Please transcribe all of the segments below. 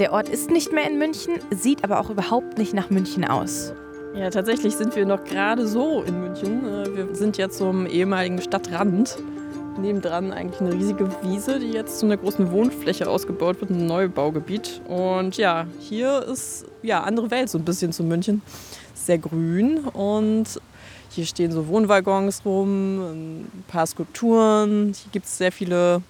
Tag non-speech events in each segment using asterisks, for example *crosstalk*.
Der Ort ist nicht mehr in München, sieht aber auch überhaupt nicht nach München aus. Ja, tatsächlich sind wir noch gerade so in München. Äh, wir sind jetzt zum ehemaligen Stadtrand. Nebendran eigentlich eine riesige Wiese, die jetzt zu einer großen Wohnfläche ausgebaut wird, ein Neubaugebiet. Und ja, hier ist ja andere Welt so ein bisschen zu München. Sehr grün und hier stehen so Wohnwaggons rum, ein paar Skulpturen. Hier gibt es sehr viele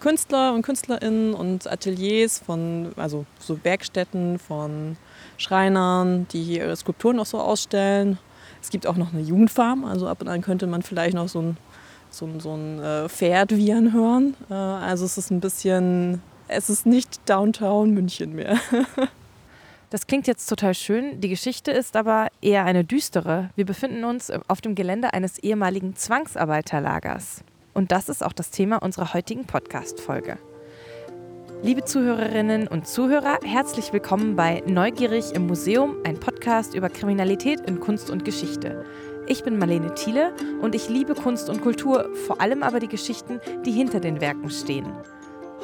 Künstler und Künstlerinnen und Ateliers von, also so Werkstätten von Schreinern, die hier ihre Skulpturen auch so ausstellen. Es gibt auch noch eine Jugendfarm, also ab und an könnte man vielleicht noch so ein, so ein, so ein äh, Pferd wiehern hören. Äh, also es ist ein bisschen, es ist nicht Downtown München mehr. *laughs* Das klingt jetzt total schön. Die Geschichte ist aber eher eine düstere. Wir befinden uns auf dem Gelände eines ehemaligen Zwangsarbeiterlagers. Und das ist auch das Thema unserer heutigen Podcast-Folge. Liebe Zuhörerinnen und Zuhörer, herzlich willkommen bei Neugierig im Museum, ein Podcast über Kriminalität in Kunst und Geschichte. Ich bin Marlene Thiele und ich liebe Kunst und Kultur, vor allem aber die Geschichten, die hinter den Werken stehen.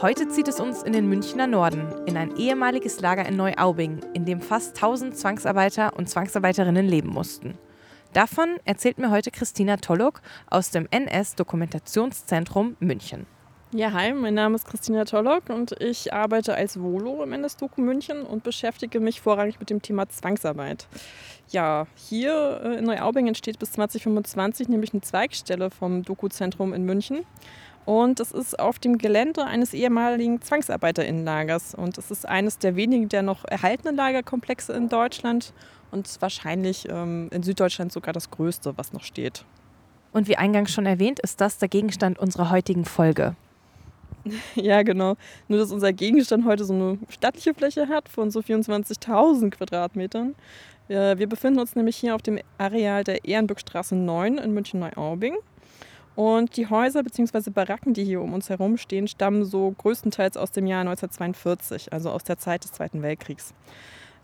Heute zieht es uns in den Münchner Norden, in ein ehemaliges Lager in Neuaubing, in dem fast 1000 Zwangsarbeiter und Zwangsarbeiterinnen leben mussten. Davon erzählt mir heute Christina Tollock aus dem NS-Dokumentationszentrum München. Ja, hi, mein Name ist Christina Tollock und ich arbeite als Volo im NS-Doku München und beschäftige mich vorrangig mit dem Thema Zwangsarbeit. Ja, hier äh, in Neuaubing entsteht bis 2025 nämlich eine Zweigstelle vom Doku-Zentrum in München. Und es ist auf dem Gelände eines ehemaligen Zwangsarbeiterinnenlagers. Und es ist eines der wenigen der noch erhaltenen Lagerkomplexe in Deutschland und wahrscheinlich ähm, in Süddeutschland sogar das größte, was noch steht. Und wie eingangs schon erwähnt, ist das der Gegenstand unserer heutigen Folge. *laughs* Ja, genau. Nur, dass unser Gegenstand heute so eine stattliche Fläche hat von so 24.000 Quadratmetern. Wir befinden uns nämlich hier auf dem Areal der Ehrenbückstraße 9 in München-Neuaubing. Und die Häuser bzw. Baracken, die hier um uns herum stehen, stammen so größtenteils aus dem Jahr 1942, also aus der Zeit des Zweiten Weltkriegs.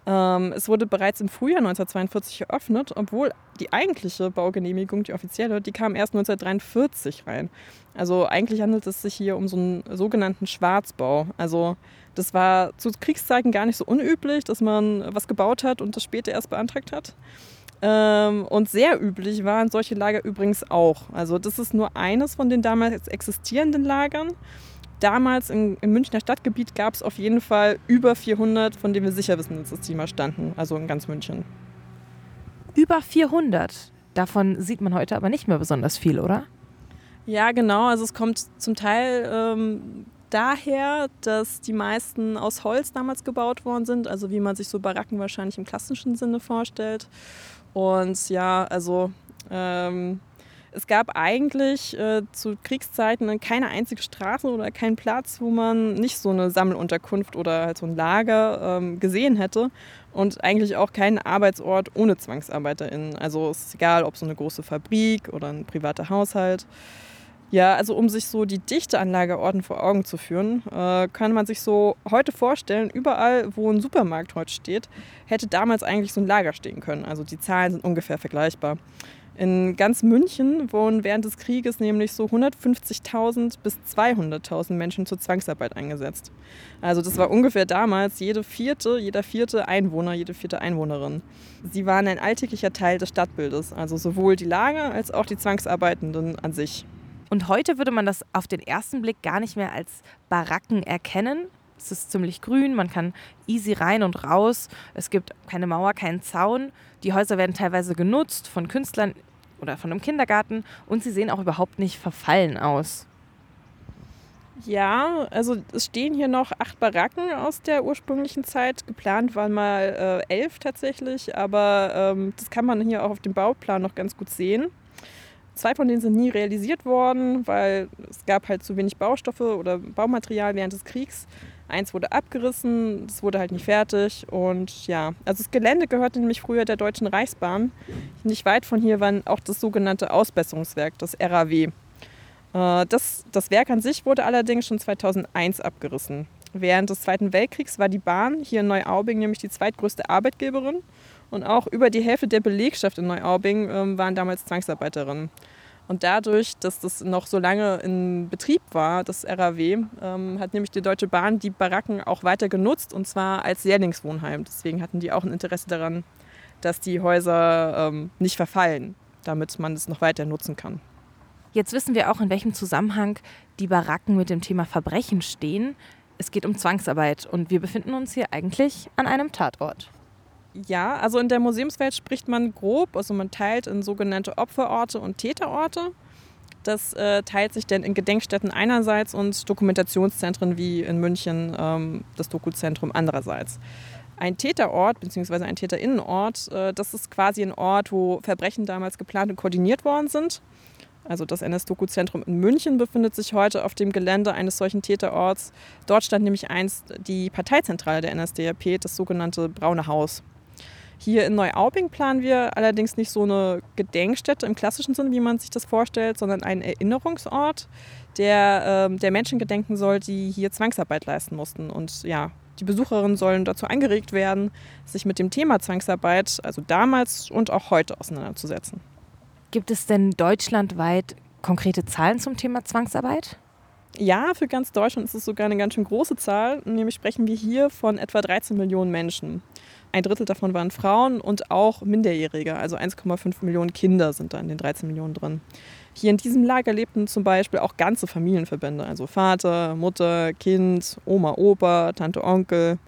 Ähm, es wurde bereits im Frühjahr 1942 eröffnet, obwohl die eigentliche Baugenehmigung, die offizielle, die kam erst 1943 rein. Also eigentlich handelt es sich hier um so einen sogenannten Schwarzbau. Also das war zu Kriegszeiten gar nicht so unüblich, dass man was gebaut hat und das später erst beantragt hat. Ähm, und sehr üblich waren solche Lager übrigens auch. Also das ist nur eines von den damals existierenden Lagern damals im, im Münchner Stadtgebiet gab es auf jeden Fall über 400, von denen wir sicher wissen, dass die mal standen, also in ganz München. Über 400? Davon sieht man heute aber nicht mehr besonders viel, oder? Ja, genau. Also es kommt zum Teil ähm, daher, dass die meisten aus Holz damals gebaut worden sind, also wie man sich so Baracken wahrscheinlich im klassischen Sinne vorstellt. Und ja, also ähm, es gab eigentlich äh, zu Kriegszeiten keine einzige Straße oder keinen Platz, wo man nicht so eine Sammelunterkunft oder halt so ein Lager ähm, gesehen hätte. Und eigentlich auch keinen Arbeitsort ohne ZwangsarbeiterInnen. Also es ist egal, ob so eine große Fabrik oder ein privater Haushalt. Ja, also um sich so die Dichte an Lagerorten vor Augen zu führen, äh, kann man sich so heute vorstellen, überall, wo ein Supermarkt heute steht, hätte damals eigentlich so ein Lager stehen können. Also die Zahlen sind ungefähr vergleichbar. In ganz München wurden während des Krieges nämlich so 150.000 bis 200.000 Menschen zur Zwangsarbeit eingesetzt. Also das war ungefähr damals jede vierte, jeder vierte Einwohner, jede vierte Einwohnerin. Sie waren ein alltäglicher Teil des Stadtbildes, also sowohl die Lager als auch die Zwangsarbeitenden an sich. Und heute würde man das auf den ersten Blick gar nicht mehr als Baracken erkennen. Es ist ziemlich grün, man kann easy rein und raus. Es gibt keine Mauer, keinen Zaun. Die Häuser werden teilweise genutzt von Künstlern oder von einem Kindergarten und sie sehen auch überhaupt nicht verfallen aus. Ja, also es stehen hier noch acht Baracken aus der ursprünglichen Zeit. Geplant waren mal äh, elf tatsächlich, aber ähm, das kann man hier auch auf dem Bauplan noch ganz gut sehen. Zwei von denen sind nie realisiert worden, weil es gab halt zu wenig Baustoffe oder Baumaterial während des Kriegs. Eins wurde abgerissen, das wurde halt nicht fertig. Und ja, also das Gelände gehörte nämlich früher der Deutschen Reichsbahn. Nicht weit von hier war auch das sogenannte Ausbesserungswerk, das RAW. Äh, das, das Werk an sich wurde allerdings schon 2001 abgerissen. Während des Zweiten Weltkriegs war die Bahn hier in Neuaubing nämlich die zweitgrößte Arbeitgeberin und auch über die Hälfte der Belegschaft in Neuaubing ähm, waren damals Zwangsarbeiterinnen. Und dadurch, dass das noch so lange in Betrieb war, das RAW, ähm, hat nämlich die Deutsche Bahn die Baracken auch weiter genutzt und zwar als Lehrlingswohnheim. Deswegen hatten die auch ein Interesse daran, dass die Häuser ähm, nicht verfallen, damit man es noch weiter nutzen kann. Jetzt wissen wir auch, in welchem Zusammenhang die Baracken mit dem Thema Verbrechen stehen. Es geht um Zwangsarbeit und wir befinden uns hier eigentlich an einem Tatort. Ja, also in der Museumswelt spricht man grob, also man teilt in sogenannte Opferorte und Täterorte. Das äh, teilt sich dann in Gedenkstätten einerseits und Dokumentationszentren wie in München ähm, das Dokuzentrum andererseits. Ein Täterort bzw. ein Täterinnenort, äh, das ist quasi ein Ort, wo Verbrechen damals geplant und koordiniert worden sind. Also das NS-Doku-Zentrum in München befindet sich heute auf dem Gelände eines solchen Täterorts. Dort stand nämlich einst die Parteizentrale der NSDAP, das sogenannte Braune Haus. Hier in Neuaubing planen wir allerdings nicht so eine Gedenkstätte im klassischen Sinn, wie man sich das vorstellt, sondern einen Erinnerungsort, der äh, der Menschen gedenken soll, die hier Zwangsarbeit leisten mussten. Und ja, die Besucherinnen sollen dazu angeregt werden, sich mit dem Thema Zwangsarbeit, also damals und auch heute, auseinanderzusetzen. Gibt es denn deutschlandweit konkrete Zahlen zum Thema Zwangsarbeit? Ja, für ganz Deutschland ist es sogar eine ganz schön große Zahl. Nämlich sprechen wir hier von etwa 13 Millionen Menschen. Ein Drittel davon waren Frauen und auch Minderjährige, also 1,5 Millionen Kinder sind da in den 13 Millionen drin. Hier in diesem Lager lebten zum Beispiel auch ganze Familienverbände, also Vater, Mutter, Kind, Oma, Opa, Tante, Onkel.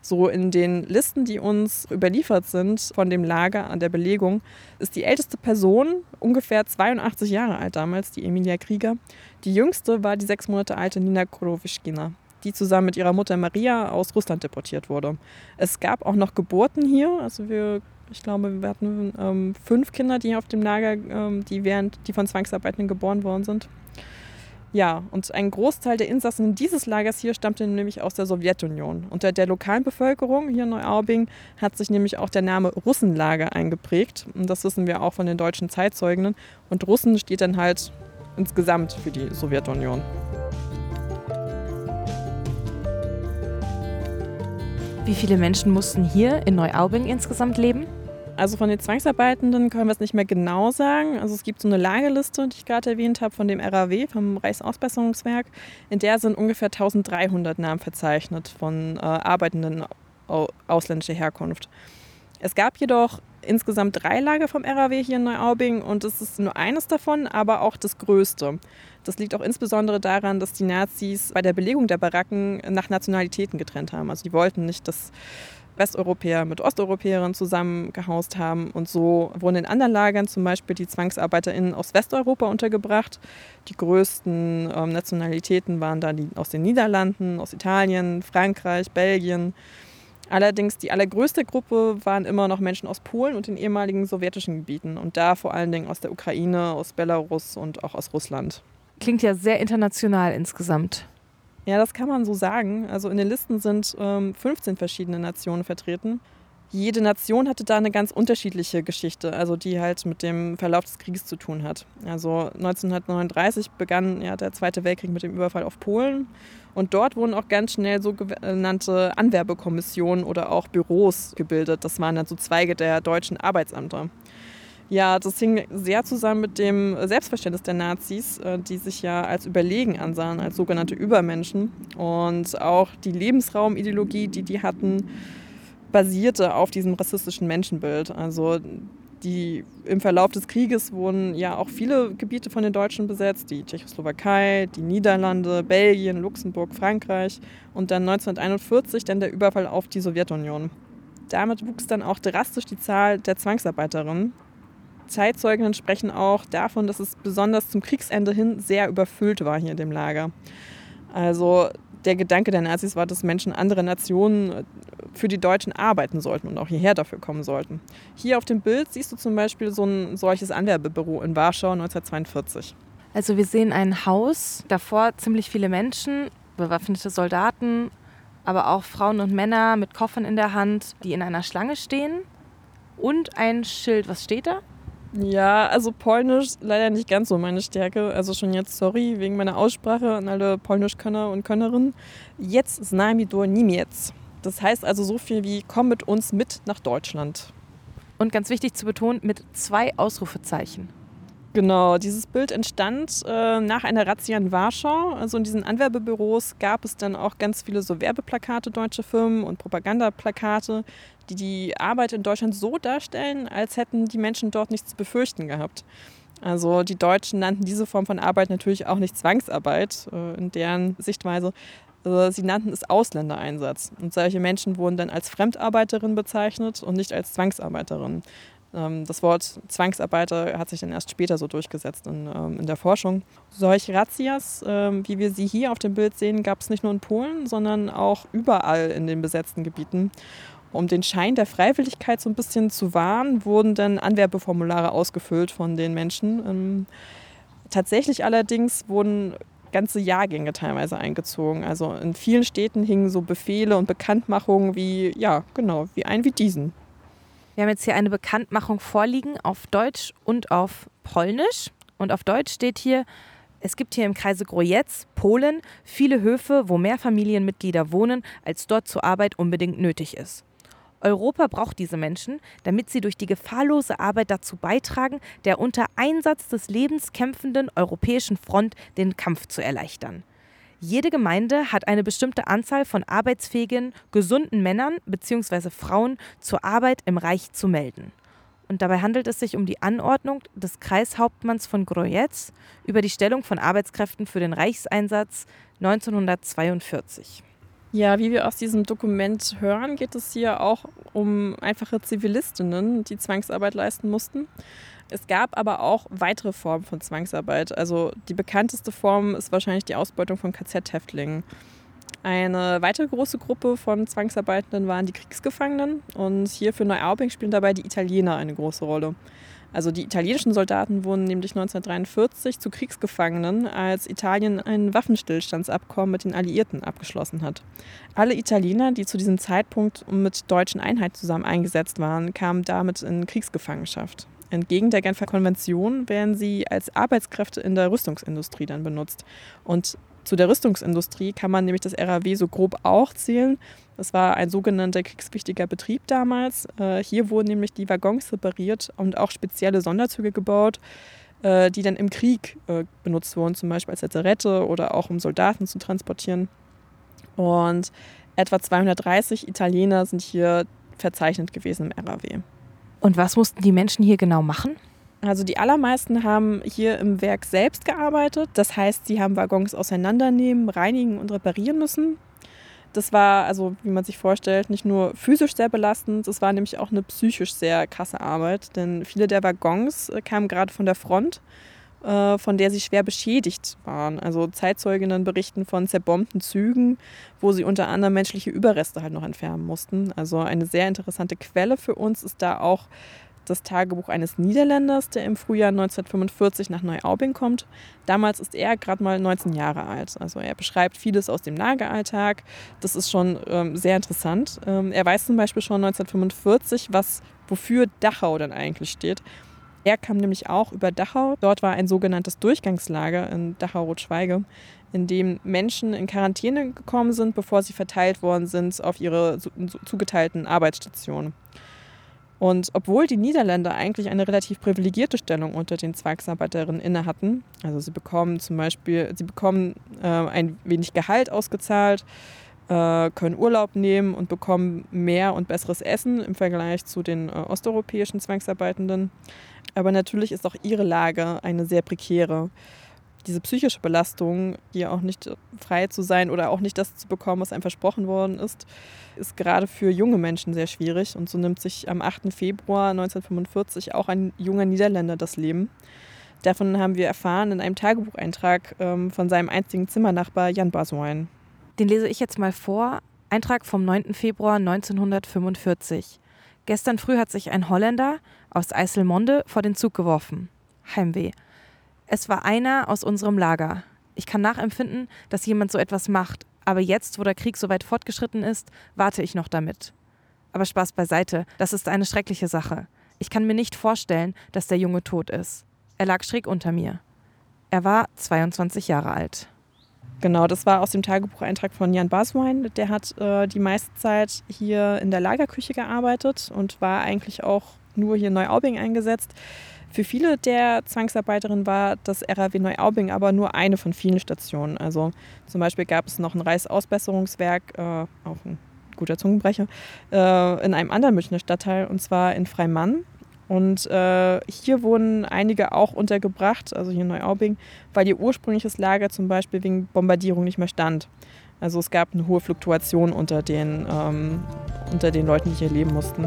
So in den Listen, die uns überliefert sind von dem Lager an der Belegung, ist die älteste Person ungefähr 82 Jahre alt damals, die Emilia Krieger. Die jüngste war die sechs Monate alte Nina Korowischkina, die zusammen mit ihrer Mutter Maria aus Russland deportiert wurde. Es gab auch noch Geburten hier, also wir ich glaube, wir hatten ähm, fünf Kinder, die auf dem Lager, ähm, die während, die von Zwangsarbeitenden geboren worden sind. Ja, und ein Großteil der Insassen dieses Lagers hier stammte nämlich aus der Sowjetunion. Unter der lokalen Bevölkerung hier in Neuaubing hat sich nämlich auch der Name Russenlager eingeprägt. Und das wissen wir auch von den deutschen Zeitzeugen. Und Russen steht dann halt insgesamt für die Sowjetunion. Wie viele Menschen mussten hier in Neuaubing insgesamt leben? Also von den Zwangsarbeitenden können wir es nicht mehr genau sagen. Also es gibt so eine Lagerliste, die ich gerade erwähnt habe, von dem RAW, vom Reichsausbesserungswerk. In der sind ungefähr 1300 Namen verzeichnet von äh, Arbeitenden ausländischer Herkunft. Es gab jedoch insgesamt drei Lager vom RAW hier in Neuaubing und es ist nur eines davon, aber auch das größte. Das liegt auch insbesondere daran, dass die Nazis bei der Belegung der Baracken nach Nationalitäten getrennt haben. Also die wollten nicht, dass Westeuropäer mit Osteuropäerinnen zusammengehaust haben. Und so wurden in anderen Lagern zum Beispiel die ZwangsarbeiterInnen aus Westeuropa untergebracht. Die größten ähm, Nationalitäten waren da die aus den Niederlanden, aus Italien, Frankreich, Belgien. Allerdings die allergrößte Gruppe waren immer noch Menschen aus Polen und den ehemaligen sowjetischen Gebieten und da vor allen Dingen aus der Ukraine, aus Belarus und auch aus Russland. Klingt ja sehr international insgesamt. Ja, das kann man so sagen. Also in den Listen sind ähm, 15 verschiedene Nationen vertreten. Jede Nation hatte da eine ganz unterschiedliche Geschichte, also die halt mit dem Verlauf des Krieges zu tun hat. Also 1939 begann ja der Zweite Weltkrieg mit dem Überfall auf Polen und dort wurden auch ganz schnell sogenannte Anwerbekommissionen oder auch Büros gebildet. Das waren dann so Zweige der deutschen Arbeitsämter. Ja, das hing sehr zusammen mit dem Selbstverständnis der Nazis, äh, die sich ja als überlegen ansahen, als sogenannte Übermenschen. Und auch die Lebensraumideologie, die die hatten, basierte auf diesem rassistischen Menschenbild. Also die, im Verlauf des Krieges wurden ja auch viele Gebiete von den Deutschen besetzt, die Tschechoslowakei, die Niederlande, Belgien, Luxemburg, Frankreich und dann 1941 dann der Überfall auf die Sowjetunion. Damit wuchs dann auch drastisch die Zahl der Zwangsarbeiterinnen Zeitzeuginnen sprechen auch davon, dass es besonders zum Kriegsende hin sehr überfüllt war hier in dem Lager. Also der Gedanke der Nazis war, dass Menschen anderer Nationen äh, für die Deutschen arbeiten sollten und auch hierher dafür kommen sollten. Hier auf dem Bild siehst du zum Beispiel so ein solches Anwerbebüro in Warschau 1942. Also wir sehen ein Haus, davor ziemlich viele Menschen, bewaffnete Soldaten, aber auch Frauen und Männer mit Koffern in der Hand, die in einer Schlange stehen und ein Schild. Was steht da? Ja, also Polnisch leider nicht ganz so meine Stärke. Also schon jetzt sorry wegen meiner Aussprache an alle Polnischkönner und Könnerinnen. Jetzt znamy do Niemiec. Das heißt also so viel wie komm mit uns mit nach Deutschland. Und ganz wichtig zu betonen, mit zwei Ausrufezeichen. Genau, dieses Bild entstand äh, nach einer Razzia in Warschau. Also in diesen Anwerbebüros gab es dann auch ganz viele so Werbeplakate deutscher Firmen und Propagandaplakate, die die Arbeit in Deutschland so darstellen, als hätten die Menschen dort nichts zu befürchten gehabt. Also die Deutschen nannten diese Form von Arbeit natürlich auch nicht Zwangsarbeit äh, in deren Sichtweise. Also sie nannten es Ausländereinsatz. Und solche Menschen wurden dann als Fremdarbeiterin bezeichnet und nicht als Zwangsarbeiterin. Ähm, das Wort Zwangsarbeiter hat sich dann erst später so durchgesetzt in, ähm, in der Forschung. Solche Razzias, ähm, wie wir sie hier auf dem Bild sehen, gab es nicht nur in Polen, sondern auch überall in den besetzten Gebieten. Um den Schein der Freiwilligkeit so ein bisschen zu wahren, wurden dann Anwerbeformulare ausgefüllt von den Menschen. Tatsächlich allerdings wurden ganze Jahrgänge teilweise eingezogen. Also in vielen Städten hingen so Befehle und Bekanntmachungen wie, ja, genau, wie ein wie diesen. Wir haben jetzt hier eine Bekanntmachung vorliegen auf Deutsch und auf Polnisch. Und auf Deutsch steht hier, es gibt hier im Kreise Grojec, Polen, viele Höfe, wo mehr Familienmitglieder wohnen, als dort zur Arbeit unbedingt nötig ist. Europa braucht diese Menschen, damit sie durch die gefahrlose Arbeit dazu beitragen, der unter Einsatz des Lebens kämpfenden europäischen Front den Kampf zu erleichtern. Jede Gemeinde hat eine bestimmte Anzahl von arbeitsfähigen, gesunden Männern bzw. Frauen zur Arbeit im Reich zu melden. Und dabei handelt es sich um die Anordnung des Kreishauptmanns von Grojec über die Stellung von Arbeitskräften für den Reichseinsatz 1942. Ja, wie wir aus diesem Dokument hören, geht es hier auch um einfache Zivilistinnen, die Zwangsarbeit leisten mussten. Es gab aber auch weitere Formen von Zwangsarbeit. Also die bekannteste Form ist wahrscheinlich die Ausbeutung von KZ-Häftlingen. Eine weitere große Gruppe von Zwangsarbeitenden waren die Kriegsgefangenen und hier für Neuaubing spielen dabei die Italiener eine große Rolle. Also die italienischen Soldaten wurden nämlich 1943 zu Kriegsgefangenen, als Italien ein Waffenstillstandsabkommen mit den Alliierten abgeschlossen hat. Alle Italiener, die zu diesem Zeitpunkt mit deutschen Einheiten zusammen eingesetzt waren, kamen damit in Kriegsgefangenschaft. Entgegen der Genfer Konvention werden sie als Arbeitskräfte in der Rüstungsindustrie dann benutzt. Und zu der Rüstungsindustrie kann man nämlich das RAW so grob auch zählen. Das war ein sogenannter kriegswichtiger Betrieb damals. Äh, hier wurden nämlich die Waggons repariert und auch spezielle Sonderzüge gebaut, äh, die dann im Krieg äh, benutzt wurden, zum Beispiel als Lazarette oder auch um Soldaten zu transportieren. Und etwa 230 Italiener sind hier verzeichnet gewesen im RAW. Und was mussten die Menschen hier genau machen? Also die allermeisten haben hier im Werk selbst gearbeitet. Das heißt, sie haben Waggons auseinandernehmen, reinigen und reparieren müssen. Das war, also wie man sich vorstellt, nicht nur physisch sehr belastend, es war nämlich auch eine psychisch sehr krasse Arbeit. Denn viele der Waggons äh, kamen gerade von der Front, von der sie schwer beschädigt waren. Also Zeitzeuginnen berichten von zerbombten Zügen, wo sie unter anderem menschliche Überreste halt noch entfernen mussten. Also eine sehr interessante Quelle für uns ist da auch das Tagebuch eines Niederländers, der im Frühjahr 1945 nach Neuaubing kommt. Damals ist er gerade mal 19 Jahre alt. Also er beschreibt vieles aus dem Lageralltag. Das ist schon ähm, sehr interessant. Ähm, er weiß zum Beispiel schon 1945, was, wofür Dachau dann eigentlich steht. Er kam nämlich auch über Dachau. Dort war ein sogenanntes Durchgangslager in Dachau-Rotschweige, in dem Menschen in Quarantäne gekommen sind, bevor sie verteilt worden sind auf ihre zugeteilten Arbeitsstationen. Und obwohl die Niederländer eigentlich eine relativ privilegierte Stellung unter den Zwangsarbeiterinnen inne hatten, also sie bekommen zum Beispiel, sie bekommen äh, ein wenig Gehalt ausgezahlt, äh, können Urlaub nehmen und bekommen mehr und besseres Essen im Vergleich zu den äh, osteuropäischen Zwangsarbeitenden. Aber natürlich ist auch ihre Lage eine sehr prekäre. Diese psychische Belastung, hier auch nicht frei zu sein oder auch nicht das zu bekommen, was einem versprochen worden ist, ist gerade für junge Menschen sehr schwierig. Und so nimmt sich am 8. Februar 1945 auch ein junger Niederländer das Leben. Davon haben wir erfahren in einem Tagebucheintrag ähm, von seinem einzigen Zimmernachbar Jan Baswein. Den lese ich jetzt mal vor. Eintrag vom 9. Februar 1945. Gestern früh hat sich ein Holländer aus Eiselmonde vor den Zug geworfen. Heimweh. Es war einer aus unserem Lager. Ich kann nachempfinden, dass jemand so etwas macht, aber jetzt, wo der Krieg so weit fortgeschritten ist, warte ich noch damit. Aber Spaß beiseite, das ist eine schreckliche Sache. Ich kann mir nicht vorstellen, dass der Junge tot ist. Er lag schräg unter mir. Er war 22 Jahre alt. Genau, das war aus dem Tagebucheintrag von Jan Baswein. Der hat äh, die meiste Zeit hier in der Lagerküche gearbeitet und war eigentlich auch nur hier in Neuaubing eingesetzt. Für viele der Zwangsarbeiterinnen war das RAW Neuaubing aber nur eine von vielen Stationen. Also zum Beispiel gab es noch ein Reichsausbesserungswerk, äh, auch ein guter Zungenbrecher, äh, in einem anderen Münchner Stadtteil, und zwar in Freimann. Und äh, hier wurden einige auch untergebracht, also hier in Neuaubing, weil ihr ursprüngliches Lager zum Beispiel wegen Bombardierung nicht mehr stand. Also es gab eine hohe Fluktuation unter den, ähm, unter den Leuten, die hier leben mussten.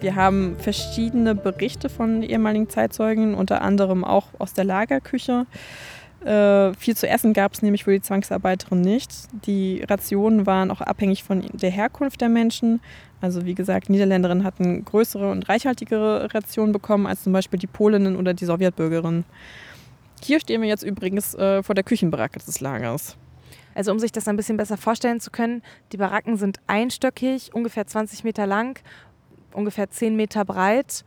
Wir haben verschiedene Berichte von ehemaligen Zeitzeugen, unter anderem auch aus der Lagerküche. Äh, viel zu essen gab es nämlich für die Zwangsarbeiterin nicht. Die Rationen waren auch abhängig von der Herkunft der Menschen. Also wie gesagt, Niederländerinnen hatten größere und reichhaltigere Rationen bekommen als zum Beispiel die Polinnen oder die Sowjetbürgerinnen. Hier stehen wir jetzt übrigens äh, vor der Küchenbaracke des Lagers. Also um sich das ein bisschen besser vorstellen zu können, die Baracken sind einstöckig, ungefähr 20 Meter lang ungefähr 10 Meter breit,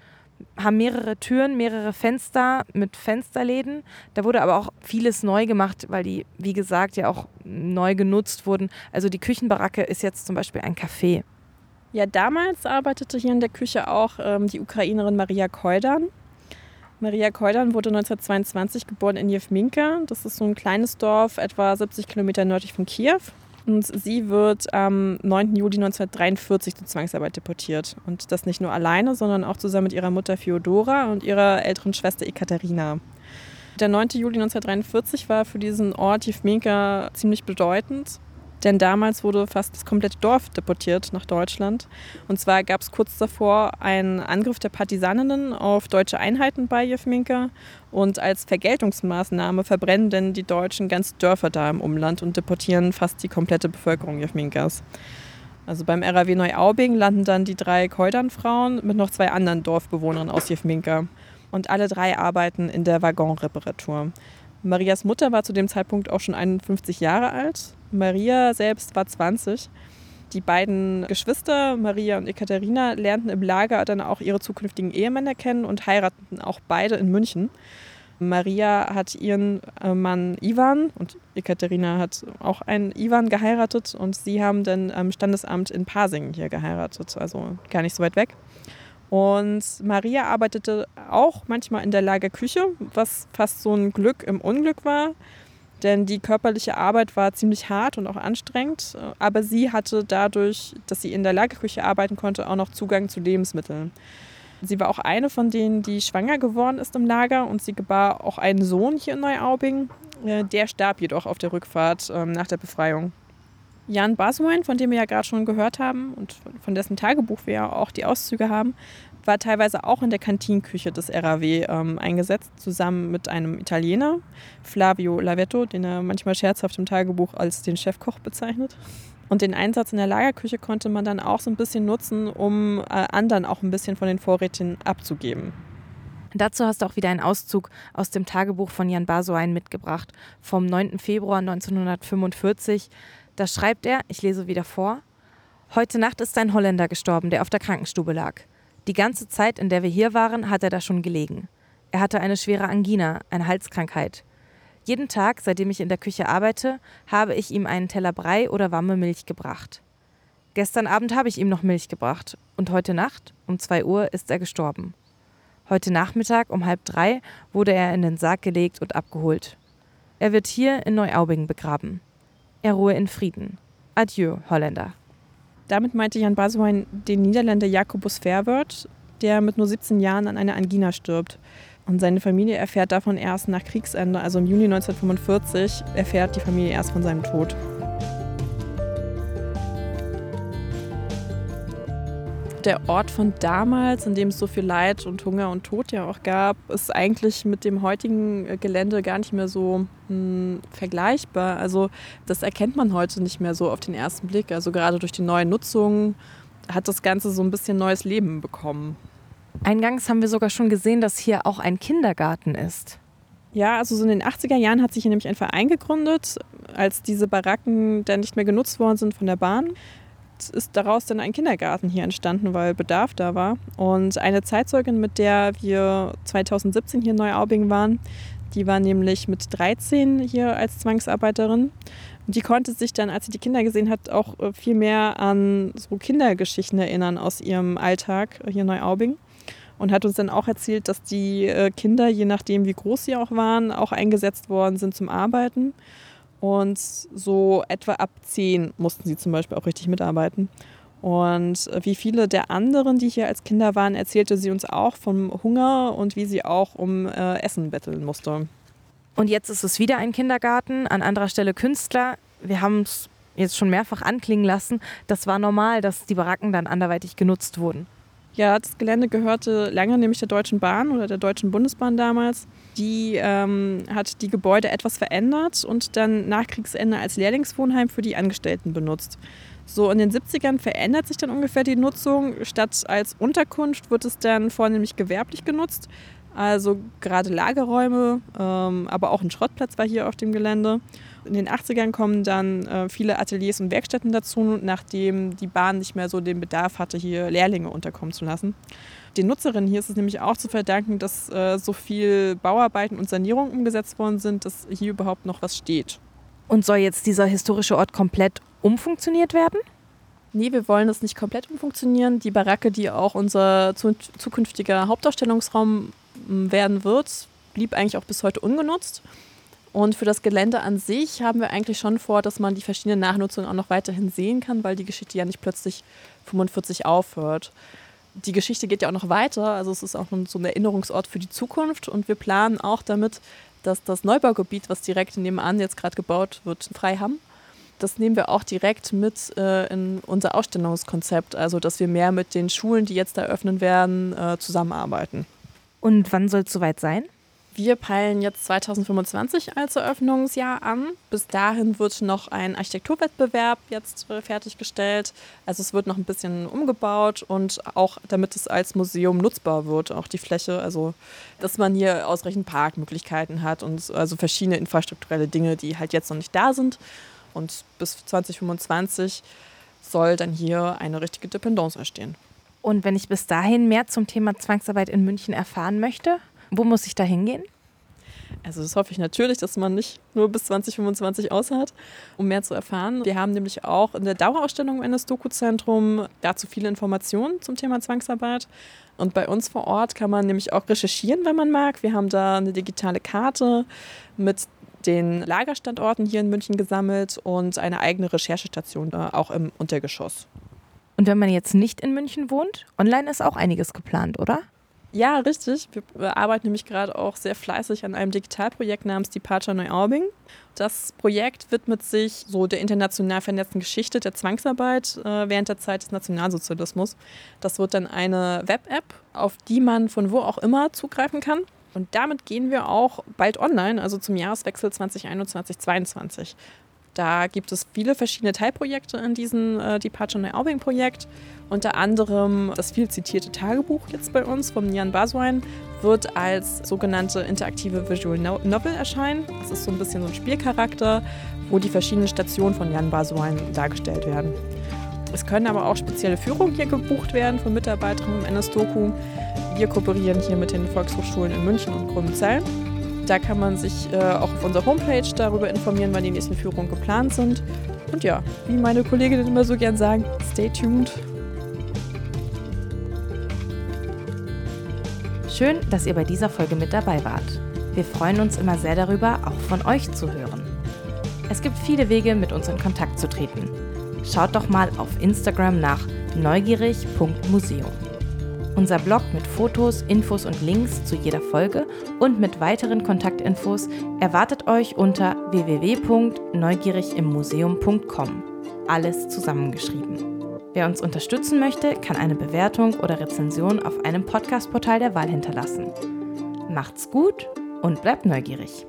haben mehrere Türen, mehrere Fenster mit Fensterläden. Da wurde aber auch vieles neu gemacht, weil die, wie gesagt, ja auch neu genutzt wurden. Also die Küchenbaracke ist jetzt zum Beispiel ein Café. Ja, damals arbeitete hier in der Küche auch ähm, die Ukrainerin Maria Koidan. Maria Koidan wurde 1922 geboren in Jewminka. Das ist so ein kleines Dorf, etwa 70 Kilometer nördlich von Kiew. Und sie wird am 9. Juli 1943 zur Zwangsarbeit deportiert. Und das nicht nur alleine, sondern auch zusammen mit ihrer Mutter Fyodora und ihrer älteren Schwester Ekaterina. Der 9. Juli 1943 war für diesen Ort Jewminka ziemlich bedeutend. Denn damals wurde fast das komplette Dorf deportiert nach Deutschland. Und zwar gab es kurz davor einen Angriff der Partisaninnen auf deutsche Einheiten bei Jewminka. Und als Vergeltungsmaßnahme verbrennen denn die Deutschen ganz Dörfer da im Umland und deportieren fast die komplette Bevölkerung Jewminkas. Also beim RAW Neuaubing landen dann die drei Keudern-Frauen mit noch zwei anderen Dorfbewohnern aus Jewminka. Und alle drei arbeiten in der Waggonreparatur. Marias Mutter war zu dem Zeitpunkt auch schon 51 Jahre alt. Maria selbst war 20. Die beiden Geschwister, Maria und Ekaterina, lernten im Lager dann auch ihre zukünftigen Ehemänner kennen und heirateten auch beide in München. Maria hat ihren äh, Mann Ivan und Ekaterina hat auch einen Ivan geheiratet und sie haben dann am Standesamt in Pasing hier geheiratet, also gar nicht so weit weg. Und Maria arbeitete auch manchmal in der Lagerküche, was fast so ein Glück im Unglück war. Denn die körperliche Arbeit war ziemlich hart und auch anstrengend. Aber sie hatte dadurch, dass sie in der Lagerküche arbeiten konnte, auch noch Zugang zu Lebensmitteln. Sie war auch eine von denen, die schwanger geworden ist im Lager und sie gebar auch einen Sohn hier in Neuaubing. Äh, der starb jedoch auf der Rückfahrt ähm, nach der Befreiung. Jan Basuin, von dem wir ja gerade schon gehört haben und von dessen Tagebuch wir ja auch die Auszüge haben, war teilweise auch in der Kantinküche des RAW ähm, eingesetzt, zusammen mit einem Italiener, Flavio Lavetto, den er manchmal scherzhaft im Tagebuch als den Chefkoch bezeichnet. Und den Einsatz in der Lagerküche konnte man dann auch so ein bisschen nutzen, um äh, anderen auch ein bisschen von den Vorräten abzugeben. Dazu hast du auch wieder einen Auszug aus dem Tagebuch von Jan Basoin mitgebracht, vom 9. Februar 1945. Da schreibt er, ich lese wieder vor, Heute Nacht ist ein Holländer gestorben, der auf der Krankenstube lag. Die ganze Zeit, in der wir hier waren, hat er da schon gelegen. Er hatte eine schwere Angina, eine Halskrankheit. Jeden Tag, seitdem ich in der Küche arbeite, habe ich ihm einen Teller Brei oder warme Milch gebracht. Gestern Abend habe ich ihm noch Milch gebracht und heute Nacht, um zwei Uhr, ist er gestorben. Heute Nachmittag um halb drei wurde er in den Sarg gelegt und abgeholt. Er wird hier in Neuaubing begraben. Er ruhe in Frieden. Adieu, Holländer. Damit meinte Jan Basuin den Niederländer Jacobus Verwoerd, der mit nur 17 Jahren an einer Angina stirbt. Und seine Familie erfährt davon erst nach Kriegsende, also im Juni 1945, erfährt die Familie erst von seinem Tod. Der Ort von damals, in dem es so viel Leid und Hunger und Tod ja auch gab, ist eigentlich mit dem heutigen äh, Gelände gar nicht mehr so mh, hm, vergleichbar. Also das erkennt man heute nicht mehr so auf den ersten Blick. Also gerade durch die neue Nutzung hat das Ganze so ein bisschen neues Leben bekommen. Eingangs haben wir sogar schon gesehen, dass hier auch ein Kindergarten ist. Ja, also so in den 80er Jahren hat sich hier nämlich ein Verein gegründet, als diese Baracken dann nicht mehr genutzt worden sind von der Bahn ist daraus dann ein Kindergarten hier entstanden, weil Bedarf da war. Und eine Zeitzeugin, mit der wir 2017 hier in Neuaubing waren, die war nämlich mit 13 hier als Zwangsarbeiterin. Und die konnte sich dann, als sie die Kinder gesehen hat, auch äh, viel mehr an so Kindergeschichten erinnern aus ihrem Alltag hier in Neuaubing. Und hat uns dann auch erzählt, dass die äh, Kinder, je nachdem wie groß sie auch waren, auch eingesetzt worden sind zum Arbeiten. Und so etwa ab zehn mussten sie zum Beispiel auch richtig mitarbeiten. Und wie viele der anderen, die hier als Kinder waren, erzählte sie uns auch vom Hunger und wie sie auch um äh, Essen betteln musste. Und jetzt ist es wieder ein Kindergarten, an anderer Stelle Künstler. Wir haben es jetzt schon mehrfach anklingen lassen. Das war normal, dass die Baracken dann anderweitig genutzt wurden. Ja, das Gelände gehörte lange nämlich der Deutschen Bahn oder der Deutschen Bundesbahn damals. Die ähm, hat die Gebäude etwas verändert und dann nach Kriegsende als Lehrlingswohnheim für die Angestellten benutzt. So in den 70ern verändert sich dann ungefähr die Nutzung. Statt als Unterkunft wird es dann vornehmlich gewerblich genutzt. Also gerade Lagerräume, ähm, aber auch ein Schrottplatz war hier auf dem Gelände. In den 80ern kommen dann äh, viele Ateliers und Werkstätten dazu, nachdem die Bahn nicht mehr so den Bedarf hatte, hier Lehrlinge unterkommen zu lassen. Den Nutzerinnen hier ist es nämlich auch zu verdanken, dass äh, so viel Bauarbeiten und Sanierung umgesetzt worden sind, dass hier überhaupt noch was steht. Und soll jetzt dieser historische Ort komplett umfunktioniert werden? Nee, wir wollen das nicht komplett umfunktionieren. Die Baracke, die auch unser zukünftiger Hauptausstellungsraum werden wird, blieb eigentlich auch bis heute ungenutzt. Und für das Gelände an sich haben wir eigentlich schon vor, dass man die verschiedenen Nachnutzungen auch noch weiterhin sehen kann, weil die Geschichte ja nicht plötzlich 45 aufhört. Die Geschichte geht ja auch noch weiter, also es ist auch so ein Erinnerungsort für die Zukunft und wir planen auch damit, dass das Neubaugebiet, was direkt nebenan jetzt gerade gebaut wird, frei haben. Das nehmen wir auch direkt mit äh, in unser Ausstellungskonzept, also dass wir mehr mit den Schulen, die jetzt eröffnen werden, äh, zusammenarbeiten. Und wann soll es soweit sein? Wir peilen jetzt 2025 als Eröffnungsjahr an. Bis dahin wird noch ein Architekturwettbewerb jetzt äh, fertiggestellt. Also es wird noch ein bisschen umgebaut und auch damit es als Museum nutzbar wird, auch die Fläche, also dass man hier ausreichend Parkmöglichkeiten hat und also verschiedene infrastrukturelle Dinge, die halt jetzt noch nicht da sind. Und bis 2025 soll dann hier eine richtige Dependance entstehen. Und wenn ich bis dahin mehr zum Thema Zwangsarbeit in München erfahren möchte, wo muss ich da hingehen? Also das hoffe ich natürlich, dass man nicht nur bis 2025 aushat, um mehr zu erfahren. Wir haben nämlich auch in der Dauerausstellung im NS-Doku-Zentrum dazu viele Informationen zum Thema Zwangsarbeit. Und bei uns vor Ort kann man nämlich auch recherchieren, wenn man mag. Wir haben da eine digitale Karte mit den Lagerstandorten hier in München gesammelt und eine eigene Recherchestation auch im Untergeschoss. Und wenn man jetzt nicht in München wohnt, online ist auch einiges geplant, oder? Ja, richtig. Wir arbeiten nämlich gerade auch sehr fleißig an einem Digitalprojekt namens Departure Neuaubing. Das Projekt widmet sich so der international vernetzten Geschichte der Zwangsarbeit äh, während der Zeit des Nationalsozialismus. Das wird dann eine Web-App, auf die man von wo auch immer zugreifen kann. Und damit gehen wir auch bald online, also zum Jahreswechsel 2021-2022. Da gibt es viele verschiedene Teilprojekte in diesem äh, Departure Neuaubing-Projekt. Unter anderem das viel zitierte Tagebuch jetzt bei uns von Jan Baswein wird als sogenannte interaktive Visual Novel erscheinen. Das ist so ein bisschen so ein Spielcharakter, wo die verschiedenen Stationen von Jan Baswein dargestellt werden. Es können aber auch spezielle Führungen hier gebucht werden von Mitarbeiterinnen im NS-Doku. Wir kooperieren hier mit den Volkshochschulen in München und Grünzell. Da kann man sich äh, auch auf unserer Homepage darüber informieren, wann die nächsten Führungen geplant sind. Und ja, wie meine Kolleginnen immer so gern sagen, stay tuned. Schön, dass ihr bei dieser Folge mit dabei wart. Wir freuen uns immer sehr darüber, auch von euch zu hören. Es gibt viele Wege, mit uns in Kontakt zu treten. Schaut doch mal auf Instagram nach neugierig.museum. Unser Blog mit Fotos, Infos und Links zu jeder Folge und mit weiteren Kontaktinfos erwartet euch unter www.neugierigimmuseum.com. Alles zusammengeschrieben. Wer uns unterstützen möchte, kann eine Bewertung oder Rezension auf einem Podcast-Portal der Wahl hinterlassen. Macht's gut und bleibt neugierig.